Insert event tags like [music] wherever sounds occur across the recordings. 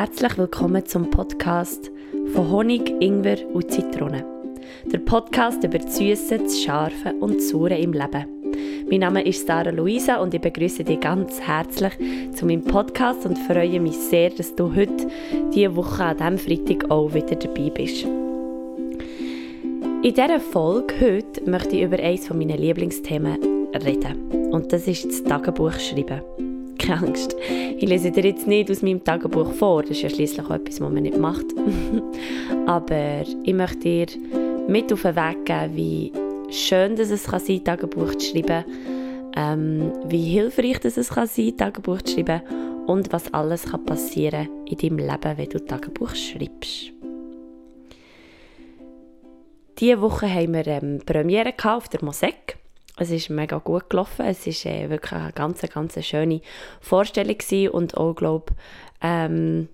Herzlich willkommen zum Podcast von Honig, Ingwer und Zitrone. Der Podcast über das Süße, das Scharfe und das Saure im Leben. Mein Name ist Sarah Luisa und ich begrüße dich ganz herzlich zu meinem Podcast und freue mich sehr, dass du heute, diese Woche an diesem Freitag auch wieder dabei bist. In dieser Folge heute möchte ich über eines meiner Lieblingsthemen reden. Und das ist das Tagebuch schreiben keine [laughs] Angst. Ich lese dir jetzt nicht aus meinem Tagebuch vor, das ist ja schließlich auch etwas, was man nicht macht. [laughs] Aber ich möchte dir mit auf den Weg geben, wie schön dass es kann sein Tagebuch zu schreiben, ähm, wie hilfreich dass es kann sein Tagebuch zu schreiben und was alles kann passieren in deinem Leben, wenn du Tagebuch schreibst. Diese Woche haben wir ähm, Premiere auf der Mosek. Es ist mega gut gelaufen. Es war äh, wirklich eine ganz, ganz schöne Vorstellung gewesen und auch, glaube ähm,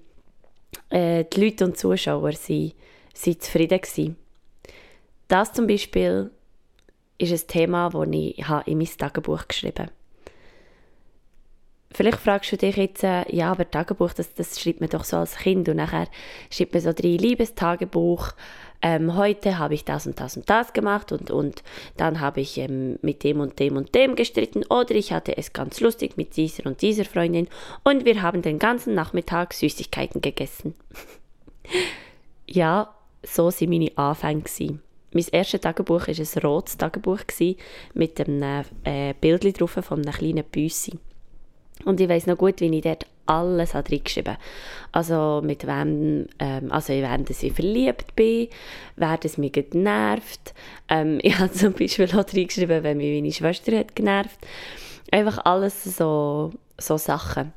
äh, die Leute und Zuschauer waren, waren zufrieden gewesen. Das zum Beispiel ist ein Thema, das ich in mein Tagebuch geschrieben habe. Vielleicht fragst du dich jetzt, äh, ja, aber Tagebuch, das, das schreibt man doch so als Kind und nachher schreibt man so drei Liebestagebuch, ähm, heute habe ich das und das und das gemacht und, und dann habe ich ähm, mit dem und dem und dem gestritten oder ich hatte es ganz lustig mit dieser und dieser Freundin und wir haben den ganzen Nachmittag Süßigkeiten gegessen. [laughs] ja, so sind meine Anfänge. Mein erstes Tagebuch war ein rotes Tagebuch mit einem äh, Bild drauf von einem kleinen Büssi. Und ich weiß noch gut, wie ich dort alles reingeschrieben Also mit wem, ähm, also während ich verliebt bin, während es mich genervt. Ähm, [laughs] ich habe zum Beispiel auch reingeschrieben, wenn mich meine Schwester hat genervt. Einfach alles so, so Sachen.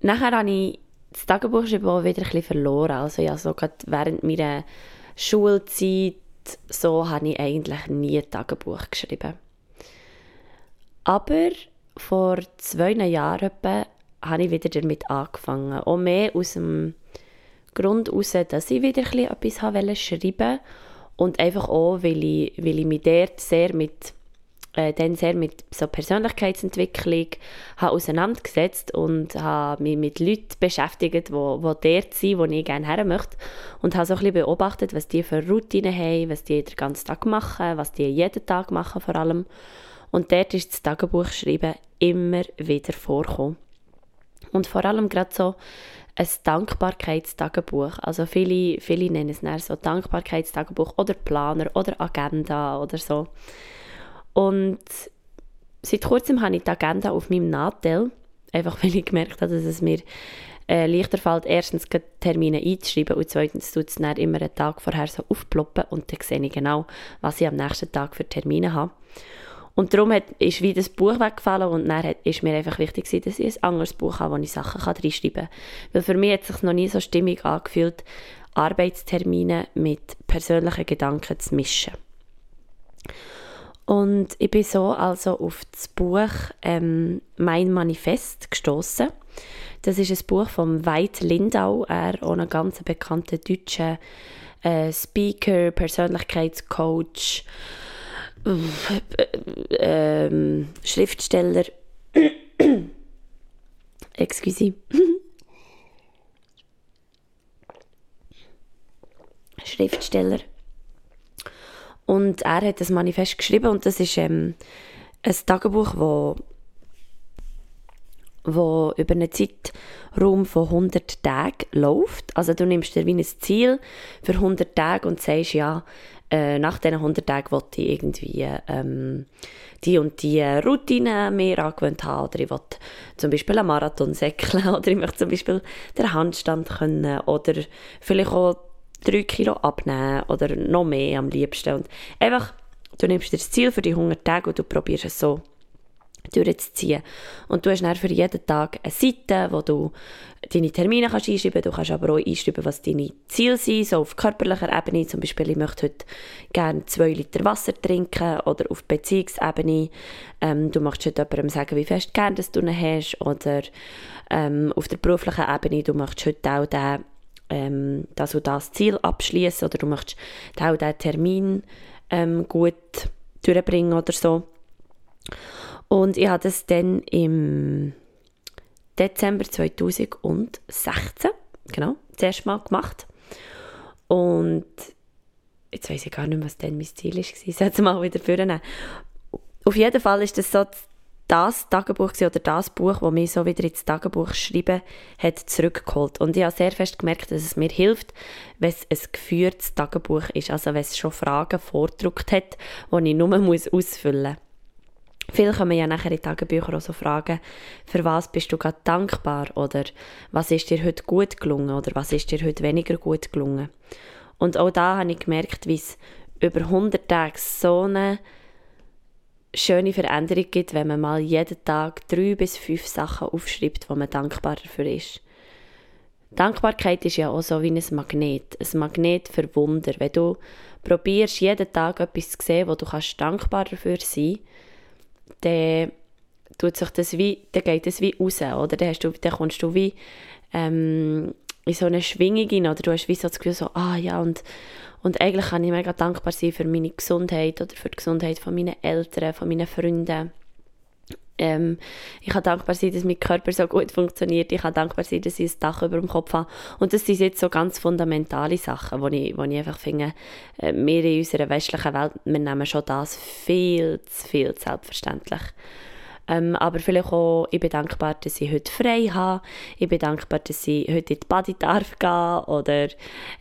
Nachher habe ich das Tagebuch auch wieder ein verloren. Also ja, so gerade während meiner Schulzeit so habe ich eigentlich nie ein Tagebuch geschrieben. Aber vor zwei Jahren etwa, habe ich wieder damit angefangen. Auch mehr aus dem Grund heraus, dass ich wieder etwas wollte schreiben und einfach auch, weil ich, weil ich mich dort sehr mit, äh, dann sehr mit so Persönlichkeitsentwicklung habe auseinandergesetzt und habe mich mit Leuten beschäftigt, die, die dort sind, wo ich gerne her möchte und habe so ein beobachtet, was die für Routinen haben, was die den ganzen Tag machen, was die jeden Tag machen vor allem und dort ist das Tagebuchschreiben immer wieder vorgekommen. Und vor allem gerade so ein Dankbarkeitstagebuch. Also viele, viele nennen es so Dankbarkeitstagebuch oder Planer oder Agenda oder so. Und seit kurzem habe ich die Agenda auf meinem Nadel, einfach [laughs] weil ich gemerkt habe, dass es mir äh, leichter fällt, erstens Termine einzuschreiben und zweitens tut es dann immer einen Tag vorher so aufploppen und dann sehe ich genau, was ich am nächsten Tag für Termine habe. Und darum hat, ist wie das Buch weggefallen und dann hat, ist mir einfach wichtig gewesen, dass ich ein anderes Buch habe, wo ich Sachen reinschreiben kann. Weil für mich hat es sich noch nie so stimmig angefühlt, Arbeitstermine mit persönlichen Gedanken zu mischen. Und ich bin so also auf das Buch ähm, «Mein Manifest» gestoßen. Das ist ein Buch von Veit Lindau, er auch ein ganz bekannter deutscher äh, Speaker, Persönlichkeitscoach, ähm, Schriftsteller. Excuse. Schriftsteller. Und er hat das Manifest geschrieben und das ist ähm, ein Tagebuch, wo, wo über einen Zeitraum von 100 Tagen läuft. Also du nimmst dir wie ein Ziel für 100 Tage und sagst, ja, äh, nach diesen 100 Tagen wollte ich irgendwie ähm, die und die Routine mehr angewöhnt haben oder ich wollte zum Beispiel einen Marathon säckeln [laughs] oder ich möchte zum Beispiel den Handstand können oder vielleicht auch drei Kilo abnehmen oder noch mehr am liebsten. Und einfach, du nimmst dir das Ziel für die 100 Tage und du probierst es so durchzuziehen. Und du hast dann für jeden Tag eine Seite, wo du deine Termine kannst einschreiben kannst. Du kannst aber auch einschreiben, was deine Ziele sind, so auf körperlicher Ebene. Zum Beispiel, ich möchte heute gerne zwei Liter Wasser trinken oder auf Beziehungsebene. Ähm, du möchtest heute jemandem sagen, wie fest gern dass du ihn hast. Oder ähm, auf der beruflichen Ebene, du möchtest heute auch den, ähm, das und das Ziel abschließen oder du möchtest auch diesen Termin ähm, gut durchbringen oder so. Und ich habe das dann im Dezember 2016, genau, das erste Mal gemacht. Und jetzt weiß ich gar nicht mehr, was dann mein Ziel war. [laughs] Ich sollte es mal wieder vornehmen. Auf jeden Fall ist das so das Tagebuch oder das Buch, das mich so wieder ins Tagebuch schreiben hat, zurückgeholt. Und ich habe sehr fest gemerkt, dass es mir hilft, wenn es ein geführtes Tagebuch ist, also wenn es schon Fragen vordruckt hat, die ich nur muss ausfüllen muss. Viele kommen ja nachher in Tagebücher auch so fragen, für was bist du gerade dankbar oder was ist dir heute gut gelungen oder was ist dir heute weniger gut gelungen. Und auch da habe ich gemerkt, wie es über 100 Tage so eine schöne Veränderung gibt, wenn man mal jeden Tag drei bis fünf Sachen aufschreibt, wo man dankbar dafür ist. Dankbarkeit ist ja auch so wie ein Magnet, ein Magnet für Wunder. Wenn du probierst, jeden Tag etwas zu sehen, wo du kannst dankbar dafür sein dann tut sich das wie, dann geht es wie raus, oder? Dann, hast du, dann kommst du wie ähm, in so eine Schwingung rein, oder du hast wie so das Gefühl so, ah ja, und, und eigentlich kann ich mega dankbar sein für meine Gesundheit oder für die Gesundheit von meinen Eltern, von meinen Freunden. Ähm, ich kann dankbar sein, dass mein Körper so gut funktioniert. Ich kann dankbar sein, dass ich ein Dach über dem Kopf habe. Und das sind jetzt so ganz fundamentale Sachen, wo ich, wo ich einfach finde, äh, wir in unserer westlichen Welt, wir nehmen schon das viel zu viel selbstverständlich. Ähm, aber vielleicht auch, ich bin dankbar, dass ich heute frei habe. Ich bin dankbar, dass ich heute in die Body darf gehen. Oder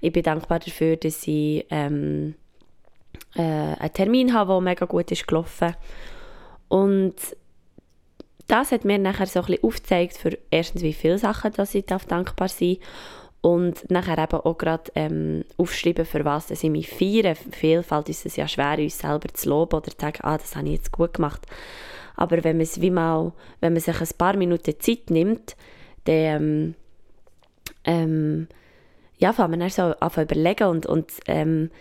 ich bin dankbar dafür, dass ich ähm, äh, einen Termin habe, der mega gut ist gelaufen. Und das hat mir nachher so ein bisschen aufgezeigt, für erstens, wie viele Sachen dass ich dankbar sein und nachher eben auch gerade ähm, aufschreiben, für was dass ich mich feiere. Vielfalt ist es ja schwer, uns selber zu loben oder zu sagen, ah, das habe ich jetzt gut gemacht. Aber wenn man es wie mal, wenn man sich ein paar Minuten Zeit nimmt, dann ähm, ähm, ja, fängt man dann so an zu überlegen und, und ähm,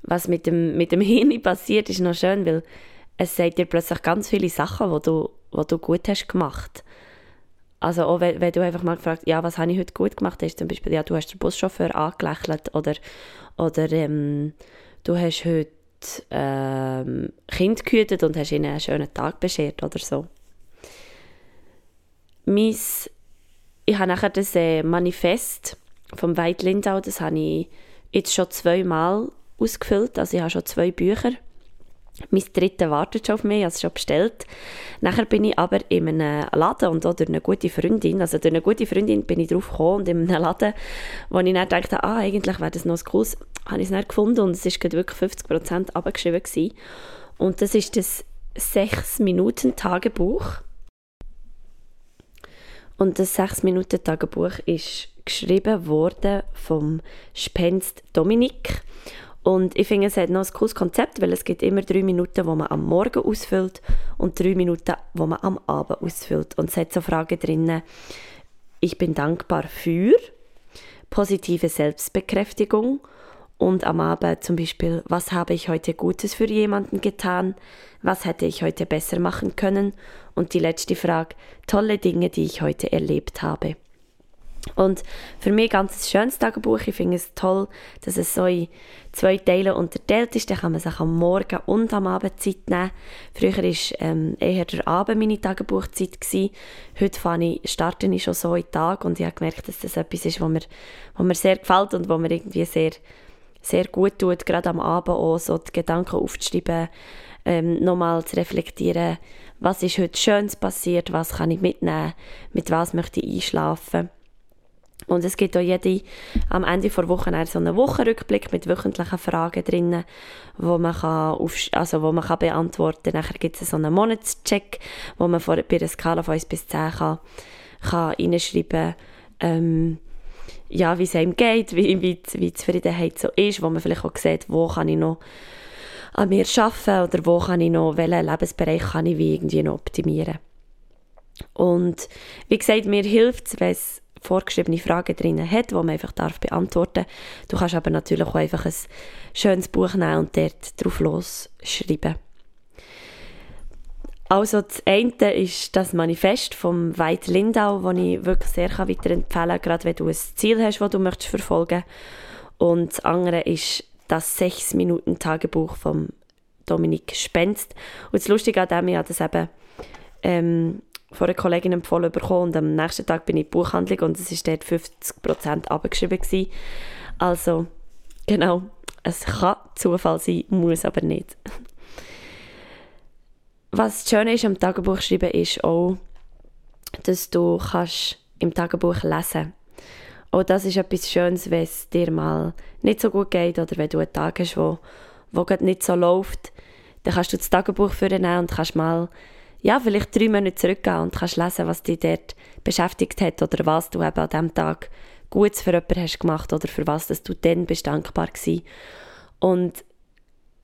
was mit dem, mit dem Hirn [laughs] passiert, ist noch schön, weil es sagt dir plötzlich ganz viele Sachen, die du, die du gut hast gemacht. Also auch wenn, wenn du einfach mal gefragt ja, was habe ich heute gut gemacht, ist zum Beispiel, ja, du hast den Buschauffeur angelächelt oder, oder ähm, du hast heute ähm, Kind gehütet und hast ihnen einen schönen Tag beschert oder so. Mies, ich habe nachher das äh, Manifest vom Veit Lindau, das habe ich jetzt schon zweimal ausgefüllt, also ich habe schon zwei Bücher. Mein dritte wartet schon auf mich, es schon bestellt. Nachher bin ich aber in einem Laden und auch durch eine gute Freundin, also durch eine gute Freundin bin ich drauf gekommen und in einem Laden, wo ich dann dachte, ah, eigentlich wäre das noch ein cooles habe ich es dann gefunden und es war wirklich 50% abgeschrieben. Gewesen. Und das ist das 6-Minuten-Tagebuch. Und das 6-Minuten-Tagebuch ist geschrieben worden vom Spenst Dominik. Und ich finde, es hat noch ein cooles Konzept, weil es gibt immer drei Minuten, wo man am Morgen ausfüllt und drei Minuten, wo man am Abend ausfüllt. Und es hat so Fragen drin. Ich bin dankbar für positive Selbstbekräftigung und am Abend zum Beispiel, was habe ich heute Gutes für jemanden getan? Was hätte ich heute besser machen können? Und die letzte Frage, tolle Dinge, die ich heute erlebt habe. Und für mich ganz ein schönes Tagebuch. Ich finde es toll, dass es so in zwei Teile unterteilt ist. Da kann man sich am Morgen und am Abend Zeit nehmen. Früher war ähm, eher der Abend meine Tagebuchzeit. Gewesen. Heute fange ich, starte ich schon so in Tag und ich habe gemerkt, dass das etwas ist, was mir, was mir sehr gefällt und was mir irgendwie sehr sehr gut tut, gerade am Abend auch so die Gedanken aufzuschreiben, ähm, nochmal zu reflektieren, was ist heute Schönes passiert, was kann ich mitnehmen, mit was möchte ich einschlafen. Und es gibt auch jede, am Ende der Woche so einen Wochenrückblick mit wöchentlichen Fragen drin, wo man, kann auf, also wo man kann beantworten kann. Nachher gibt es so einen Monatscheck, wo man vor, bei einer Skala von 1 bis 10 kann, kann reinschreiben kann, ähm, ja, wie es einem geht, wie, wie, wie die Zufriedenheit so ist, wo man vielleicht auch sieht, wo kann ich noch an mir arbeiten oder wo kann ich noch, welchen Lebensbereich kann ich wie irgendwie noch optimieren. Und wie gesagt, mir hilft es, wenn es vorgeschriebene Fragen drin hat, die man einfach darf beantworten darf. Du kannst aber natürlich auch einfach ein schönes Buch nehmen und dort drauf losschreiben. Also das eine ist das Manifest vom Veit Lindau, das ich wirklich sehr weiterempfehlen kann, gerade wenn du ein Ziel hast, das du möchtest verfolgen Und das andere ist das 6-Minuten-Tagebuch vom Dominik Spenst. Und das Lustige an dem ist, dass eben ähm, von einer Kollegin empfohlen bekommen und am nächsten Tag bin ich in die Buchhandlung und es war dort 50% abgeschrieben. Also, genau, es kann Zufall sein, muss aber nicht. Was schön ist am Tagebuch schreiben, ist auch, dass du kannst im Tagebuch lesen Auch das ist etwas Schönes, wenn es dir mal nicht so gut geht oder wenn du einen Tag hast, wo, wo nicht so läuft, dann kannst du das Tagebuch für nehmen und kannst mal ja, vielleicht drei Monate zurückgehen und kannst lesen, was dich dort beschäftigt hat oder was du eben an diesem Tag Gutes für jemanden hast gemacht oder für was dass du dann bist dankbar gewesen. Und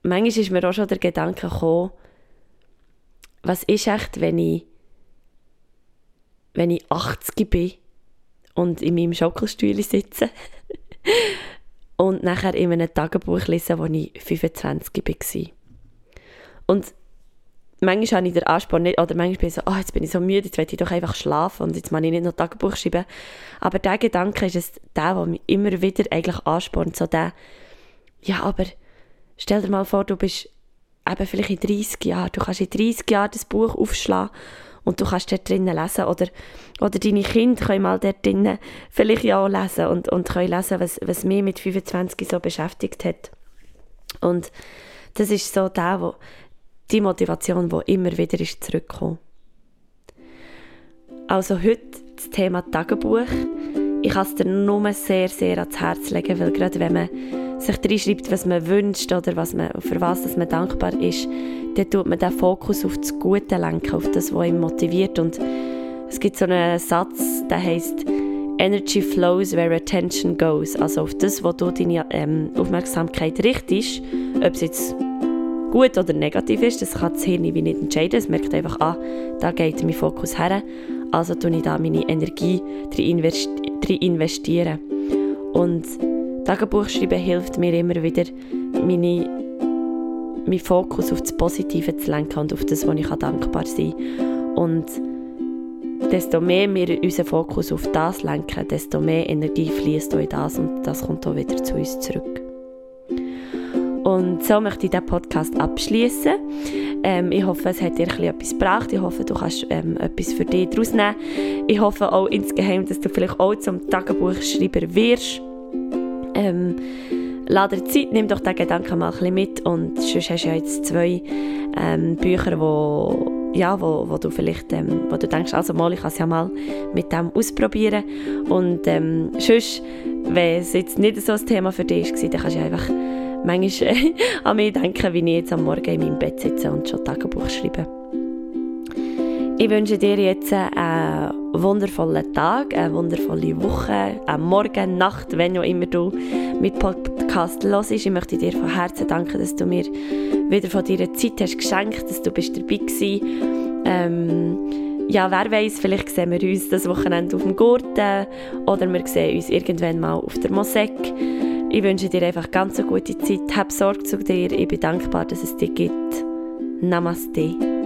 manchmal ist mir auch schon der Gedanke gekommen, was ist echt, wenn ich, wenn ich 80 bin und in meinem Schockelstuhl sitze [laughs] und nachher in einem Tagebuch lese, wo ich 25 war. Und manchmal habe ich den Anspruch nicht, oder manchmal bin ich so, oh, jetzt bin ich so müde, jetzt will ich doch einfach schlafen und jetzt muss ich nicht noch Tagebuch schreiben. Aber der Gedanke ist es der, der mich immer wieder eigentlich anspornt, so der, ja, aber stell dir mal vor, du bist eben vielleicht in 30 Jahren, du kannst in 30 Jahren das Buch aufschlagen und du kannst dort drinnen lesen oder, oder deine Kinder können mal dort drinnen vielleicht ja auch lesen und, und können lesen, was, was mich mit 25 so beschäftigt hat. Und das ist so der, wo, die Motivation, die immer wieder ist. Also heute das Thema Tagebuch. Ich kann es dir nur sehr, sehr ans Herz legen, weil gerade wenn man sich reinschreibt, was man wünscht oder was man, für was man dankbar ist, dann tut man den Fokus auf das Gute lenken, auf das, was ihn motiviert. Und es gibt so einen Satz, der heißt Energy flows where attention goes. Also auf das, wo du deine ähm, Aufmerksamkeit richtest, ob es jetzt gut oder negativ ist, das kann das Hirn wie nicht entscheiden. Es merkt einfach, ah, da geht mein Fokus her, also tue ich da meine Energie drin investieren. Und Tagebuchschreiben hilft mir immer wieder, meine, meinen Fokus auf das Positive zu lenken und auf das, wo ich dankbar sein kann. Und desto mehr wir unseren Fokus auf das lenken, desto mehr Energie fließt in das und das kommt auch wieder zu uns zurück. Und so möchte ich diesen Podcast abschließen. Ähm, ich hoffe, es hat dir etwas gebracht. Ich hoffe, du kannst ähm, etwas für dich daraus nehmen. Ich hoffe auch insgeheim, dass du vielleicht auch zum Tagebuchschreiber wirst. Ähm, lade Zeit, nimm doch diesen Gedanken mal ein bisschen mit und sonst hast du ja jetzt zwei ähm, Bücher, wo ja, wo, wo du vielleicht, ähm, wo du denkst, also mal, ich kann es ja mal mit dem ausprobieren und ähm, sonst, wenn es jetzt nicht so ein Thema für dich war, dann kannst du einfach manchmal äh, [laughs] an mich denken, wie ich jetzt am Morgen in meinem Bett sitze und schon Tagebuch schreibe. Ich wünsche dir jetzt einen wundervollen Tag, eine wundervolle Woche, einen Morgen, Nacht, wenn auch immer du mit Podcast hörst. Ich möchte dir von Herzen danken, dass du mir wieder von deiner Zeit hast geschenkt, dass du bist dabei warst. Ähm, ja, wer weiß, vielleicht sehen wir uns das Wochenende auf dem Gurten oder wir sehen uns irgendwann mal auf der Mosek. Ich wünsche dir einfach ganz eine gute Zeit. Hab Sorge zu dir. Ich bin dankbar, dass es dich gibt. Namaste.